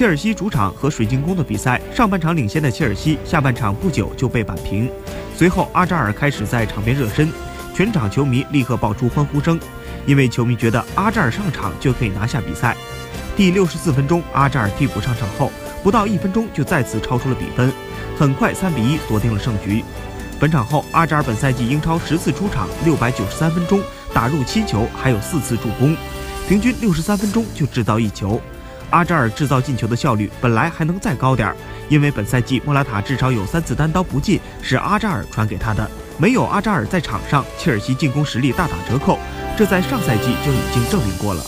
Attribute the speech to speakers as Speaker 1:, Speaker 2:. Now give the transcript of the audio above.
Speaker 1: 切尔西主场和水晶宫的比赛，上半场领先的切尔西，下半场不久就被扳平。随后，阿扎尔开始在场边热身，全场球迷立刻爆出欢呼声，因为球迷觉得阿扎尔上场就可以拿下比赛。第六十四分钟，阿扎尔替补上场后，不到一分钟就再次超出了比分，很快三比一锁定了胜局。本场后，阿扎尔本赛季英超十次出场，六百九十三分钟打入七球，还有四次助攻，平均六十三分钟就制造一球。阿扎尔制造进球的效率本来还能再高点儿，因为本赛季莫拉塔至少有三次单刀不进是阿扎尔传给他的。没有阿扎尔在场上，切尔西进攻实力大打折扣，这在上赛季就已经证明过了。